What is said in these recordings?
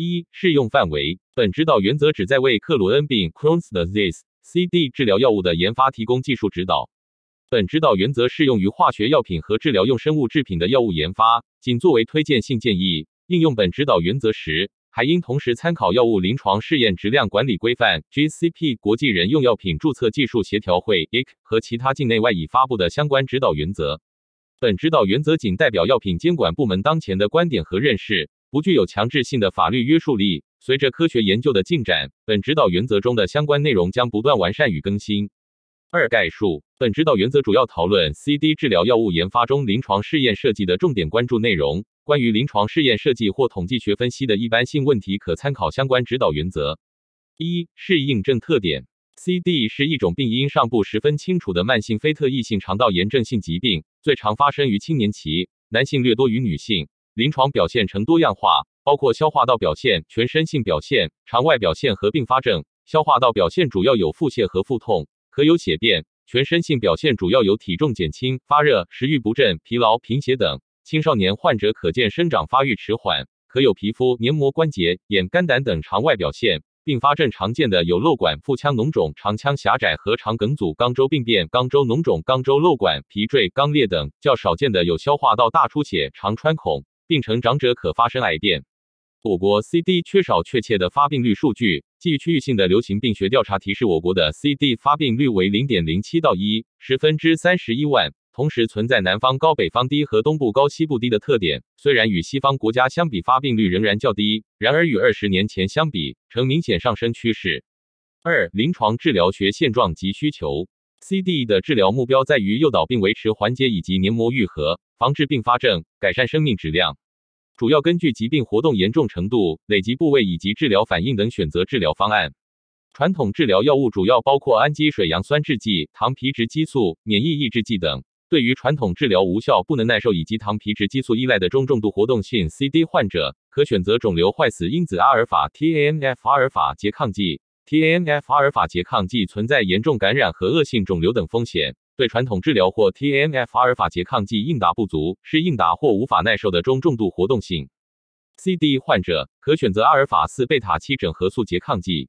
一、适用范围。本指导原则旨在为克罗恩病 （Crohn's disease, CD） 治疗药物的研发提供技术指导。本指导原则适用于化学药品和治疗用生物制品的药物研发，仅作为推荐性建议。应用本指导原则时，还应同时参考药物临床试验质量管理规范 （GCP）、国际人用药品注册技术协调会 （IC） 和其他境内外已发布的相关指导原则。本指导原则仅代表药品监管部门当前的观点和认识，不具有强制性的法律约束力。随着科学研究的进展，本指导原则中的相关内容将不断完善与更新。二概述，本指导原则主要讨论 CD 治疗药物研发中临床试验设计的重点关注内容。关于临床试验设计或统计学分析的一般性问题，可参考相关指导原则。一、适应症特点。CD 是一种病因尚不十分清楚的慢性非特异性肠道炎症性疾病，最常发生于青年期，男性略多于女性。临床表现呈多样化，包括消化道表现、全身性表现、肠外表现和并发症。消化道表现主要有腹泻和腹痛。可有血便，全身性表现主要有体重减轻、发热、食欲不振、疲劳、贫血等。青少年患者可见生长发育迟缓，可有皮肤、黏膜、关节、眼、肝胆等肠外表现。并发症常见的有瘘管、腹腔脓肿、肠腔狭窄和肠梗阻、肛周病变、肛周脓肿、肛周瘘管、皮赘、肛裂等。较少见的有消化道大出血、肠穿孔。病程长者可发生癌变。我国 CD 缺少确切的发病率数据，基于区域性的流行病学调查提示，我国的 CD 发病率为零点零七到一十分之三十一万，同时存在南方高、北方低和东部高、西部低的特点。虽然与西方国家相比，发病率仍然较低，然而与二十年前相比，呈明显上升趋势。二、临床治疗学现状及需求。CD 的治疗目标在于诱导并维持缓解以及黏膜愈合，防治并发症，改善生命质量。主要根据疾病活动严重程度、累积部位以及治疗反应等选择治疗方案。传统治疗药物主要包括氨基水杨酸制剂、糖皮质激素、免疫抑制剂等。对于传统治疗无效、不能耐受以及糖皮质激素依赖的中重度活动性 CD 患者，可选择肿瘤坏死因子阿尔法 TNF 阿尔法拮抗剂。TNF 阿尔法拮抗剂存在严重感染和恶性肿瘤等风险。对传统治疗或 TNF 阿尔法拮抗剂应答不足，是应答或无法耐受的中重度活动性 CD 患者，可选择阿尔法四贝塔七整合素拮抗剂。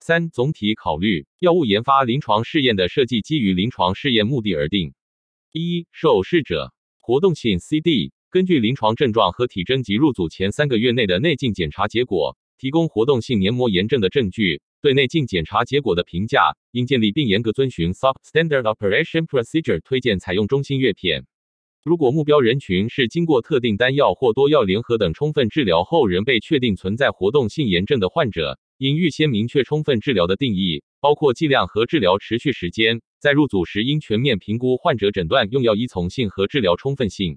三、总体考虑，药物研发临床试验的设计基于临床试验目的而定。一、受试者活动性 CD，根据临床症状和体征及入组前三个月内的内镜检查结果，提供活动性黏膜炎症的证据。对内镜检查结果的评价应建立并严格遵循 Substandard Operation Procedure，推荐采用中心月片。如果目标人群是经过特定单药或多药联合等充分治疗后仍被确定存在活动性炎症的患者，应预先明确充分治疗的定义，包括剂量和治疗持续时间。在入组时应全面评估患者诊断、用药依从性和治疗充分性。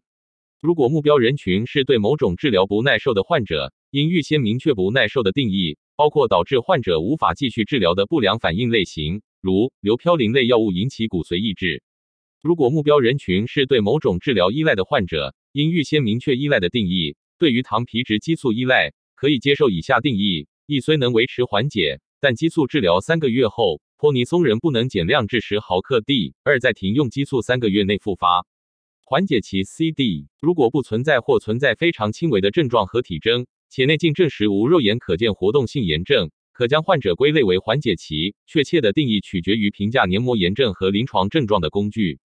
如果目标人群是对某种治疗不耐受的患者，应预先明确不耐受的定义。包括导致患者无法继续治疗的不良反应类型，如硫嘌呤类药物引起骨髓抑制。如果目标人群是对某种治疗依赖的患者，应预先明确依赖的定义。对于糖皮质激素依赖，可以接受以下定义：一虽能维持缓解，但激素治疗三个月后，泼尼松仍不能减量至十毫克 d；二在停用激素三个月内复发。缓解期 CD 如果不存在或存在非常轻微的症状和体征。且内镜证实无肉眼可见活动性炎症，可将患者归类为缓解期。确切的定义取决于评价黏膜炎症和临床症状的工具。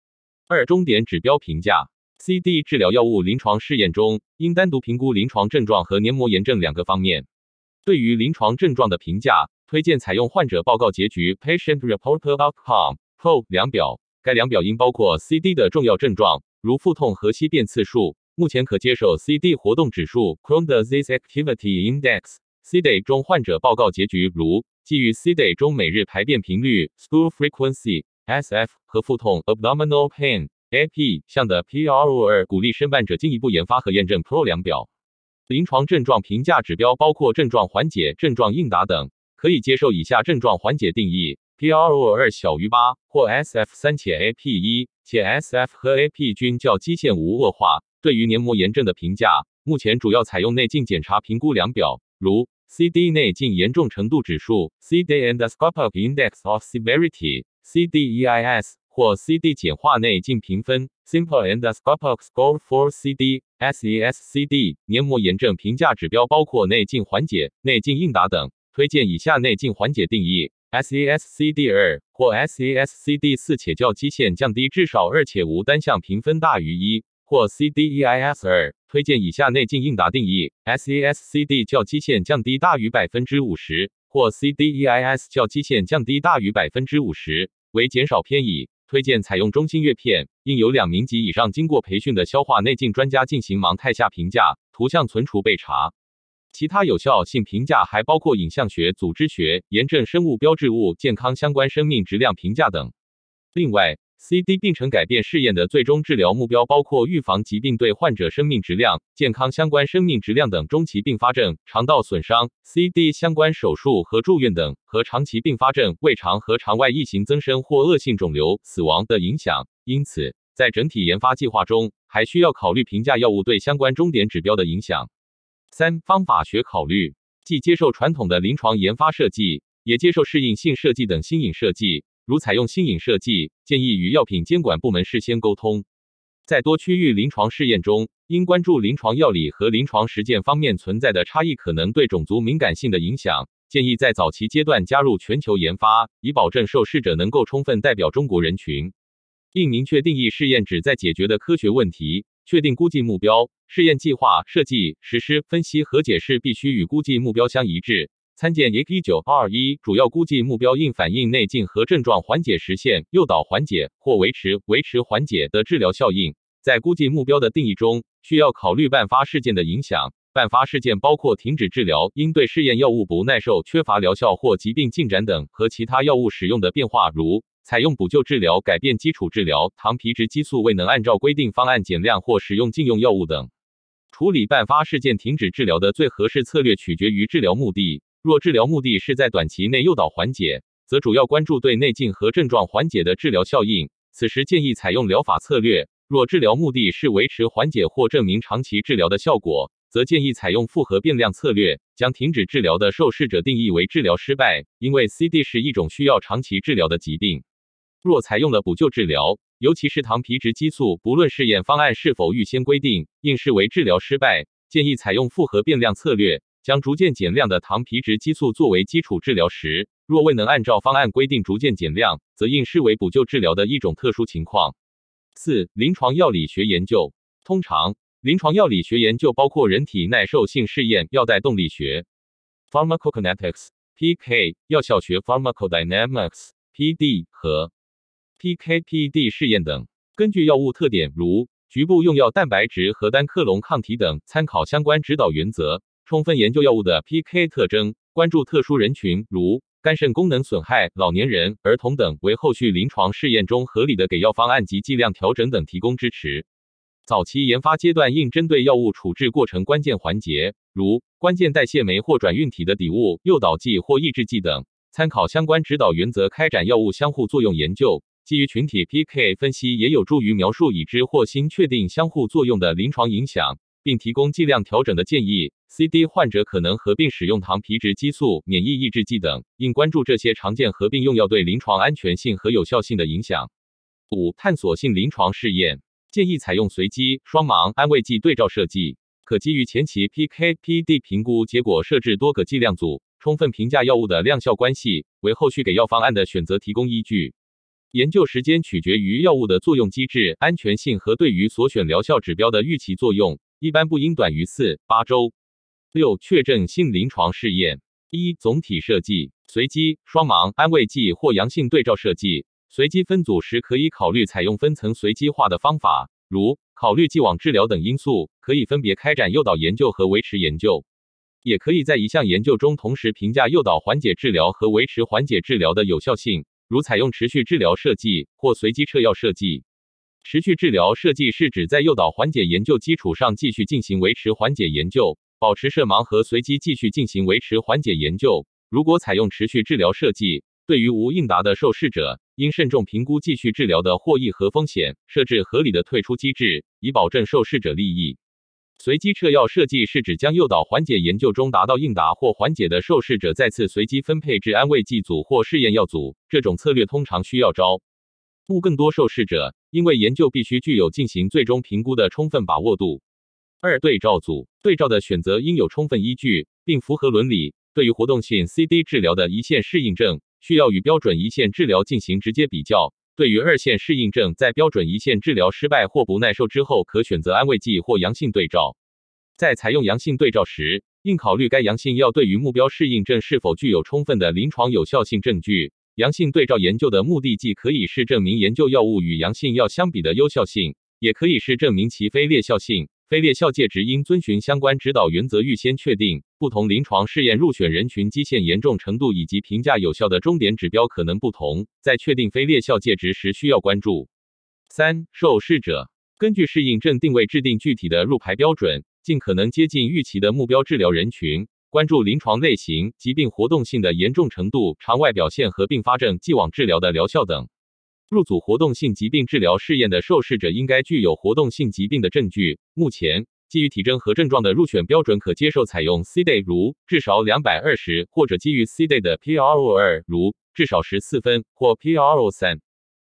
二、终点指标评价。CD 治疗药物临床试验中，应单独评估临床症状和黏膜炎症两个方面。对于临床症状的评价，推荐采用患者报告结局 （Patient Reported Outcome，PRO） 量表。该量表应包括 CD 的重要症状，如腹痛和稀便次数。目前可接受 CD 活动指数 （Crohn's Disease Activity Index, C D） 中患者报告结局，如基于 C D 中每日排便频率 （Stool Frequency，SF） 和腹痛 （Abdominal Pain，AP） 项的 PRO2，鼓励申办者进一步研发和验证 PRO 量表。临床症状评价指标包括症状缓解、症状应答等，可以接受以下症状缓解定义：PRO2 小于八，或 SF 三且 AP 一，且 SF 和 AP 均较基线无恶化。对于黏膜炎症的评价，目前主要采用内镜检查评估量表，如 CD 内镜严重程度指数 （CD Endoscopic Index of Severity，CDEIS） 或 CD 简化内镜评分 （Simple Endoscopic Score for CD，SES-CD）。黏膜炎症评价指标包括内镜缓解、内镜应答等。推荐以下内镜缓解定义 SASCD 二或 SASCD 四，且较基线降低至少二，且无单项评分大于一。或 CDEIS 二推荐以下内镜应答定义：SASCD 较基线降低大于百分之五十，或 CDEIS 较基线降低大于百分之五十，为减少偏移。推荐采用中心月片，应由两名及以上经过培训的消化内镜专家进行盲态下评价，图像存储备查。其他有效性评价还包括影像学、组织学、炎症、生物标志物、健康相关生命质量评价等。另外，CD 病程改变试验的最终治疗目标包括预防疾病对患者生命质量、健康相关生命质量等中期并发症、肠道损伤、CD 相关手术和住院等和长期并发症、胃肠和肠外异型增生或恶性肿瘤、死亡的影响。因此，在整体研发计划中，还需要考虑评价药物对相关终点指标的影响。三、方法学考虑，既接受传统的临床研发设计，也接受适应性设计等新颖设计。如采用新颖设计，建议与药品监管部门事先沟通。在多区域临床试验中，应关注临床药理和临床实践方面存在的差异可能对种族敏感性的影响。建议在早期阶段加入全球研发，以保证受试者能够充分代表中国人群。应明确定义试验旨在解决的科学问题，确定估计目标。试验计划设计、实施、分析和解释必须与估计目标相一致。参见 e 一九二一，主要估计目标应反映内镜和症状缓解实现、诱导缓解或维持、维持缓解的治疗效应。在估计目标的定义中，需要考虑伴发事件的影响。伴发事件包括停止治疗、应对试验药物不耐受、缺乏疗效或疾病进展等，和其他药物使用的变化，如采用补救治疗、改变基础治疗、糖皮质激素未能按照规定方案减量或使用禁用药物等。处理伴发事件，停止治疗的最合适策略取决于治疗目的。若治疗目的是在短期内诱导缓解，则主要关注对内镜和症状缓解的治疗效应。此时建议采用疗法策略。若治疗目的是维持缓解或证明长期治疗的效果，则建议采用复合变量策略。将停止治疗的受试者定义为治疗失败，因为 CD 是一种需要长期治疗的疾病。若采用了补救治疗，尤其是糖皮质激素，不论试验方案是否预先规定，应视为治疗失败。建议采用复合变量策略。将逐渐减量的糖皮质激素作为基础治疗时，若未能按照方案规定逐渐减量，则应视为补救治疗的一种特殊情况。四、临床药理学研究。通常，临床药理学研究包括人体耐受性试验、药代动力学 （Pharmacokinetics, PK）、药效学 （Pharmacodynamics, PD） 和 PK/PD 试验等。根据药物特点，如局部用药蛋白质和单克隆抗体等，参考相关指导原则。充分研究药物的 PK 特征，关注特殊人群，如肝肾功能损害、老年人、儿童等，为后续临床试验中合理的给药方案及剂量调整等提供支持。早期研发阶段应针对药物处置过程关键环节，如关键代谢酶或转运体的底物、诱导剂或抑制剂等，参考相关指导原则开展药物相互作用研究。基于群体 PK 分析，也有助于描述已知或新确定相互作用的临床影响。并提供剂量调整的建议。CD 患者可能合并使用糖皮质激素、免疫抑制剂等，应关注这些常见合并用药对临床安全性和有效性的影响。五、探索性临床试验建议采用随机双盲安慰剂对照设计，可基于前期 PK/PD 评估结果设置多个剂量组，充分评价药物的量效关系，为后续给药方案的选择提供依据。研究时间取决于药物的作用机制、安全性和对于所选疗效指标的预期作用。一般不应短于四八周。六、确诊性临床试验一、总体设计随机双盲安慰剂或阳性对照设计。随机分组时，可以考虑采用分层随机化的方法，如考虑既往治疗等因素，可以分别开展诱导研究和维持研究。也可以在一项研究中同时评价诱导缓解治疗和维持缓解治疗的有效性，如采用持续治疗设计或随机撤药设计。持续治疗设计是指在诱导缓解研究基础上继续进行维持缓解研究，保持设盲和随机继续进行维持缓解研究。如果采用持续治疗设计，对于无应答的受试者，应慎重评估继续治疗的获益和风险，设置合理的退出机制，以保证受试者利益。随机撤药设计是指将诱导缓解研究中达到应答或缓解的受试者再次随机分配至安慰剂组或试验药组，这种策略通常需要招。募更多受试者，因为研究必须具有进行最终评估的充分把握度。二、对照组对照的选择应有充分依据，并符合伦理。对于活动性 CD 治疗的一线适应症，需要与标准一线治疗进行直接比较。对于二线适应症，在标准一线治疗失败或不耐受之后，可选择安慰剂或阳性对照。在采用阳性对照时，应考虑该阳性药对于目标适应症是否具有充分的临床有效性证据。阳性对照研究的目的既可以是证明研究药物与阳性药相比的优效性，也可以是证明其非劣效性。非劣效介质应遵循相关指导原则，预先确定不同临床试验入选人群基线严重程度以及评价有效的终点指标可能不同，在确定非劣效介质时需要关注。三、受试者根据适应症定位制定具体的入排标准。尽可能接近预期的目标治疗人群，关注临床类型、疾病活动性的严重程度、肠外表现和并发症、既往治疗的疗效等。入组活动性疾病治疗试验的受试者应该具有活动性疾病的证据。目前，基于体征和症状的入选标准可接受采用 CDAY，如至少两百二十，或者基于 CDAY 的 PRO 二，如至少十四分，或 PRO 三，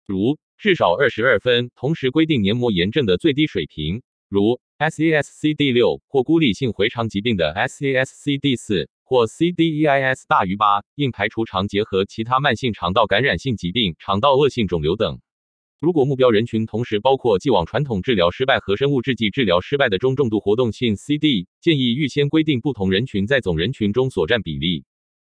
如至少二十二分。同时规定黏膜炎症的最低水平，如。SASCD 六或孤立性回肠疾病的 SASCD 四或 CDEIS 大于八，应排除肠结核、其他慢性肠道感染性疾病、肠道恶性肿瘤等。如果目标人群同时包括既往传统治疗失败和生物制剂治疗失败的中重度活动性 CD，建议预先规定不同人群在总人群中所占比例。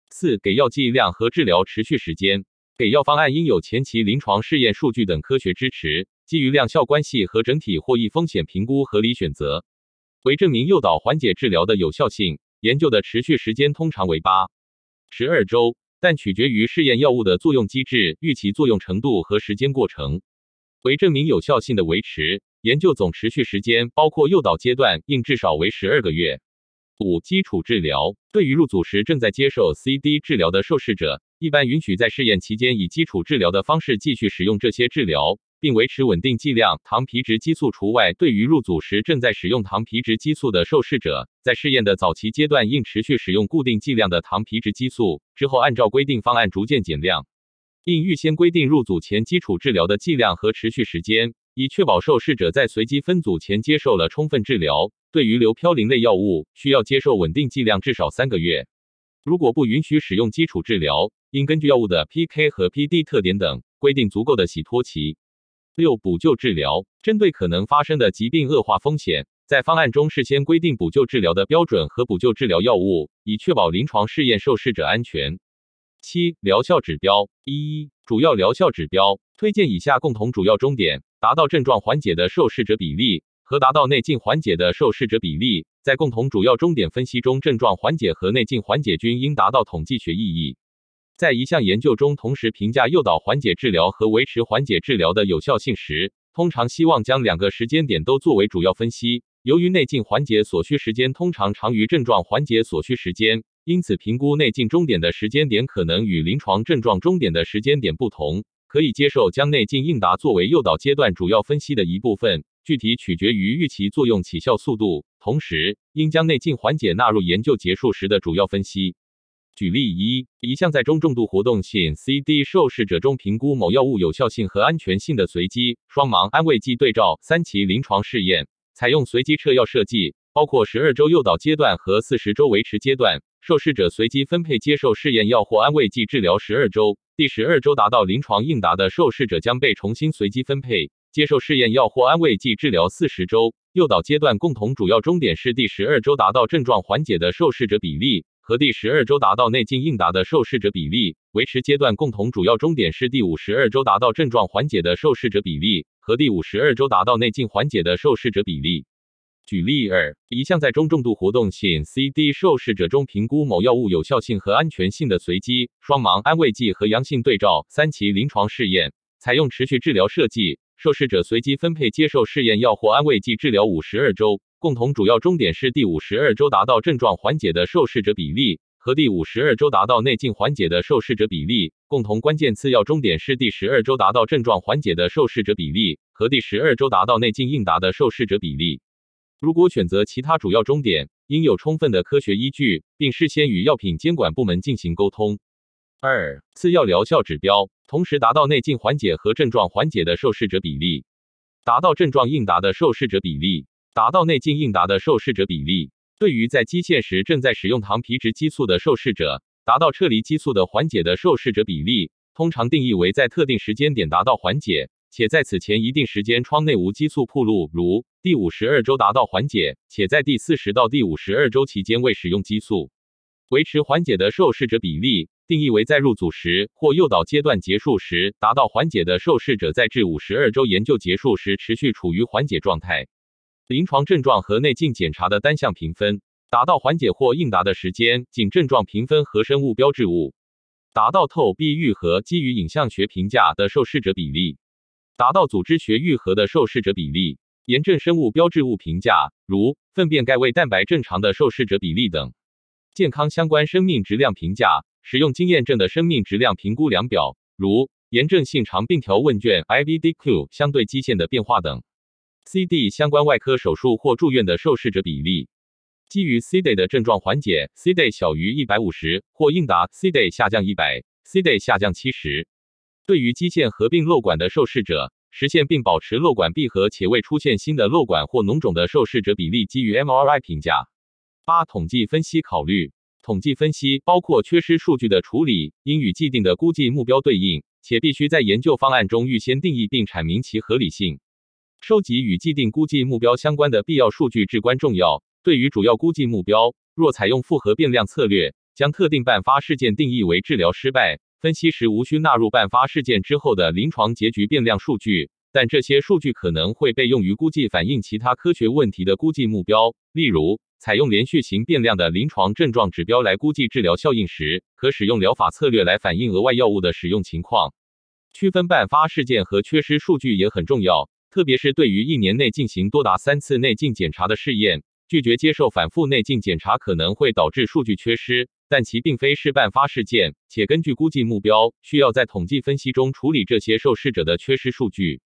四、给药剂量和治疗持续时间。给药方案应有前期临床试验数据等科学支持，基于量效关系和整体获益风险评估合理选择。为证明诱导缓解治疗的有效性，研究的持续时间通常为八、十二周，但取决于试验药物的作用机制、预期作用程度和时间过程。为证明有效性的维持，研究总持续时间包括诱导阶段应至少为十二个月。五、基础治疗对于入组时正在接受 CD 治疗的受试者，一般允许在试验期间以基础治疗的方式继续使用这些治疗，并维持稳定剂量，糖皮质激素除外。对于入组时正在使用糖皮质激素的受试者，在试验的早期阶段应持续使用固定剂量的糖皮质激素，之后按照规定方案逐渐减量。应预先规定入组前基础治疗的剂量和持续时间，以确保受试者在随机分组前接受了充分治疗。对于硫嘌呤类药物，需要接受稳定剂量至少三个月。如果不允许使用基础治疗，应根据药物的 PK 和 PD 特点等规定足够的洗脱期。六、补救治疗针对可能发生的疾病恶化风险，在方案中事先规定补救治疗的标准和补救治疗药物，以确保临床试验受试者安全。七、疗效指标一、主要疗效指标推荐以下共同主要终点：达到症状缓解的受试者比例。和达到内镜缓解的受试者比例，在共同主要终点分析中，症状缓解和内镜缓解均应达到统计学意义。在一项研究中同时评价诱导缓解治疗和维持缓解治疗的有效性时，通常希望将两个时间点都作为主要分析。由于内镜缓解所需时间通常长于症状缓解所需时间，因此评估内镜终点的时间点可能与临床症状终点的时间点不同。可以接受将内镜应答作为诱导阶段主要分析的一部分。具体取决于预期作用起效速度，同时应将内镜缓解纳入研究结束时的主要分析。举例一：一项在中重度活动性 CD 受试者中评估某药物有效性和安全性的随机双盲安慰剂对照三期临床试验，采用随机撤药设计，包括十二周诱导阶段和四十周维持阶段。受试者随机分配接受试验药或安慰剂治疗十二周，第十二周达到临床应答的受试者将被重新随机分配。接受试验药或安慰剂治疗四十周，诱导阶段共同主要终点是第十二周达到症状缓解的受试者比例和第十二周达到内镜应答的受试者比例。维持阶段共同主要终点是第五十二周达到症状缓解的受试者比例和第五十二周达到内镜缓解的受试者比例。举例二：一项在中重度活动性 CD 受试者中评估某药物有效性和安全性的随机双盲安慰剂和阳性对照三期临床试验，采用持续治疗设计。受试者随机分配接受试验药或安慰剂治疗五十二周，共同主要终点是第五十二周达到症状缓解的受试者比例和第五十二周达到内镜缓解的受试者比例。共同关键次要终点是第十二周达到症状缓解的受试者比例和第十二周达到内镜应答的受试者比例。如果选择其他主要终点，应有充分的科学依据，并事先与药品监管部门进行沟通。二、次要疗效指标，同时达到内镜缓解和症状缓解的受试者比例，达到症状应答的受试者比例，达到内镜应答的受试者比例。对于在基线时正在使用糖皮质激素的受试者，达到撤离激素的缓解的受试者比例，通常定义为在特定时间点达到缓解，且在此前一定时间窗内无激素铺路，如第五十二周达到缓解，且在第四十到第五十二周期间未使用激素。维持缓解的受试者比例，定义为在入组时或诱导阶段结束时达到缓解的受试者，在至五十二周研究结束时持续处于缓解状态。临床症状和内镜检查的单项评分，达到缓解或应答的时间，仅症状评分和生物标志物，达到透壁愈合基于影像学评价的受试者比例，达到组织学愈合的受试者比例，炎症生物标志物评价，如粪便钙位蛋白正常的受试者比例等，健康相关生命质量评价，使用经验证的生命质量评估量表，如炎症性肠病条问卷 （IVDQ） 相对基线的变化等。CD 相关外科手术或住院的受试者比例，基于 CD 的症状缓解，CD 小于一百五十或应答，CD 下降一百，CD 下降七十。对于基线合并瘘管的受试者，实现并保持瘘管闭合且未出现新的瘘管或脓肿的受试者比例，基于 MRI 评价。八、统计分析考虑，统计分析包括缺失数据的处理，应与既定的估计目标对应，且必须在研究方案中预先定义并阐明其合理性。收集与既定估计目标相关的必要数据至关重要。对于主要估计目标，若采用复合变量策略，将特定伴发事件定义为治疗失败，分析时无需纳入伴发事件之后的临床结局变量数据，但这些数据可能会被用于估计反映其他科学问题的估计目标。例如，采用连续型变量的临床症状指标来估计治疗效应时，可使用疗法策略来反映额外药物的使用情况。区分伴发事件和缺失数据也很重要。特别是对于一年内进行多达三次内镜检查的试验，拒绝接受反复内镜检查可能会导致数据缺失，但其并非是伴发事件，且根据估计目标，需要在统计分析中处理这些受试者的缺失数据。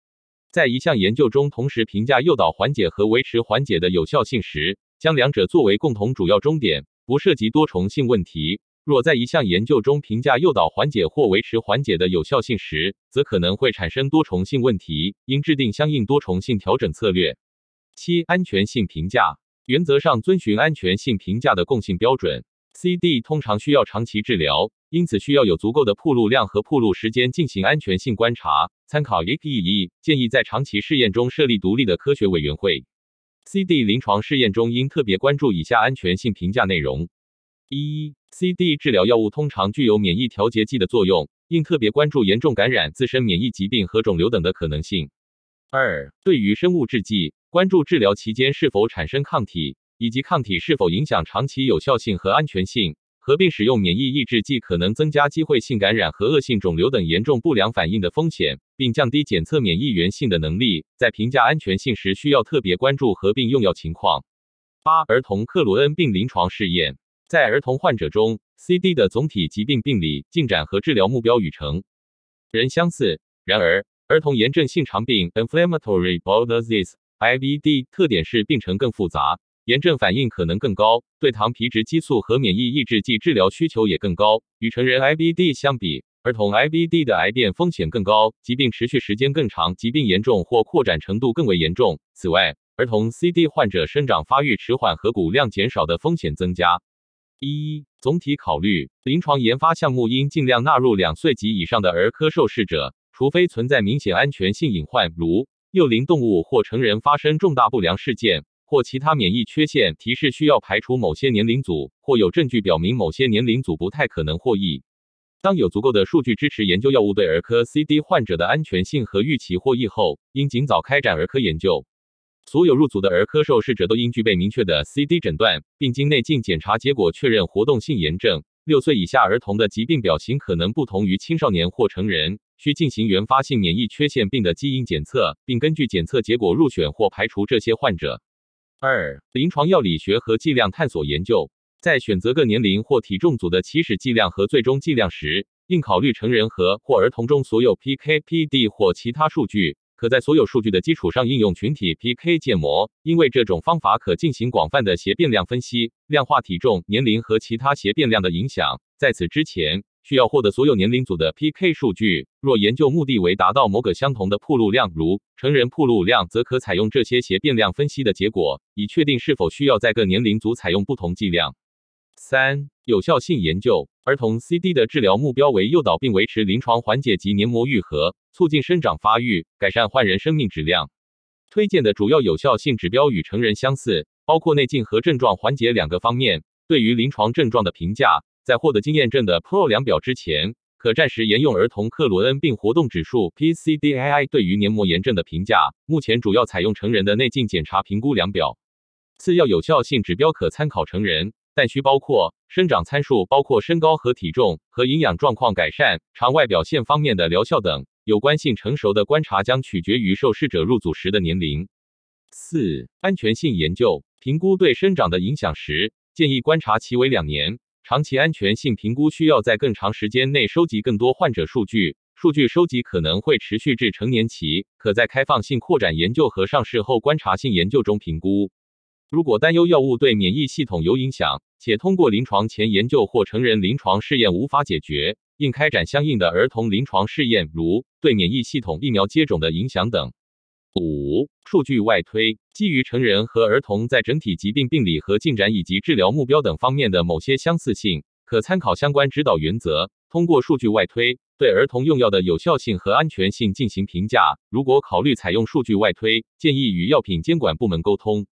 在一项研究中同时评价诱导缓解和维持缓解的有效性时，将两者作为共同主要终点，不涉及多重性问题。若在一项研究中评价诱导缓解或维持缓解的有效性时，则可能会产生多重性问题，应制定相应多重性调整策略。七、安全性评价原则上遵循安全性评价的共性标准。CD 通常需要长期治疗，因此需要有足够的铺路量和铺路时间进行安全性观察。参考 EPE 建议在长期试验中设立独立的科学委员会。CD 临床试验中应特别关注以下安全性评价内容：一、CD 治疗药物通常具有免疫调节剂的作用，应特别关注严重感染、自身免疫疾病和肿瘤等的可能性。二、对于生物制剂，关注治疗期间是否产生抗体，以及抗体是否影响长期有效性和安全性。合并使用免疫抑制剂可能增加机会性感染和恶性肿瘤等严重不良反应的风险，并降低检测免疫原性的能力。在评价安全性时，需要特别关注合并用药情况。八、儿童克罗恩病临床试验。在儿童患者中，CD 的总体疾病病理进展和治疗目标与成人相似。然而，儿童炎症性肠病 （Inflammatory Bowel Disease，IBD） 特点是病程更复杂，炎症反应可能更高，对糖皮质激素和免疫抑制剂治疗需求也更高。与成人 IBD 相比，儿童 IBD 的癌变风险更高，疾病持续时间更长，疾病严重或扩展程度更为严重。此外，儿童 CD 患者生长发育迟缓和骨量减少的风险增加。一、一总体考虑，临床研发项目应尽量纳入两岁及以上的儿科受试者，除非存在明显安全性隐患，如幼龄动物或成人发生重大不良事件，或其他免疫缺陷提示需要排除某些年龄组，或有证据表明某些年龄组不太可能获益。当有足够的数据支持研究药物对儿科 CD 患者的安全性和预期获益后，应尽早开展儿科研究。所有入组的儿科受试者都应具备明确的 CD 诊断，并经内镜检查结果确认活动性炎症。六岁以下儿童的疾病表型可能不同于青少年或成人，需进行原发性免疫缺陷病的基因检测，并根据检测结果入选或排除这些患者。二、临床药理学和剂量探索研究，在选择各年龄或体重组的起始剂量和最终剂量时，应考虑成人和或儿童中所有 PK/PD 或其他数据。可在所有数据的基础上应用群体 PK 建模，因为这种方法可进行广泛的斜变量分析，量化体重、年龄和其他斜变量的影响。在此之前，需要获得所有年龄组的 PK 数据。若研究目的为达到某个相同的铺路量，如成人铺路量，则可采用这些斜变量分析的结果，以确定是否需要在各年龄组采用不同剂量。三、有效性研究。儿童 CD 的治疗目标为诱导并维持临床缓解及黏膜愈合，促进生长发育，改善患人生命质量。推荐的主要有效性指标与成人相似，包括内镜和症状缓解两个方面。对于临床症状的评价，在获得经验证的 PRO 量表之前，可暂时沿用儿童克罗恩病活动指数 PCDAI。对于黏膜炎症的评价，目前主要采用成人的内镜检查评估量表。次要有效性指标可参考成人。但需包括生长参数，包括身高和体重和营养状况改善、肠外表现方面的疗效等。有关性成熟的观察将取决于受试者入组时的年龄。四、安全性研究评估对生长的影响时，建议观察期为两年。长期安全性评估需要在更长时间内收集更多患者数据，数据收集可能会持续至成年期，可在开放性扩展研究和上市后观察性研究中评估。如果担忧药物对免疫系统有影响，且通过临床前研究或成人临床试验无法解决，应开展相应的儿童临床试验，如对免疫系统疫苗接种的影响等。五、数据外推，基于成人和儿童在整体疾病病理和进展以及治疗目标等方面的某些相似性，可参考相关指导原则，通过数据外推对儿童用药的有效性和安全性进行评价。如果考虑采用数据外推，建议与药品监管部门沟通。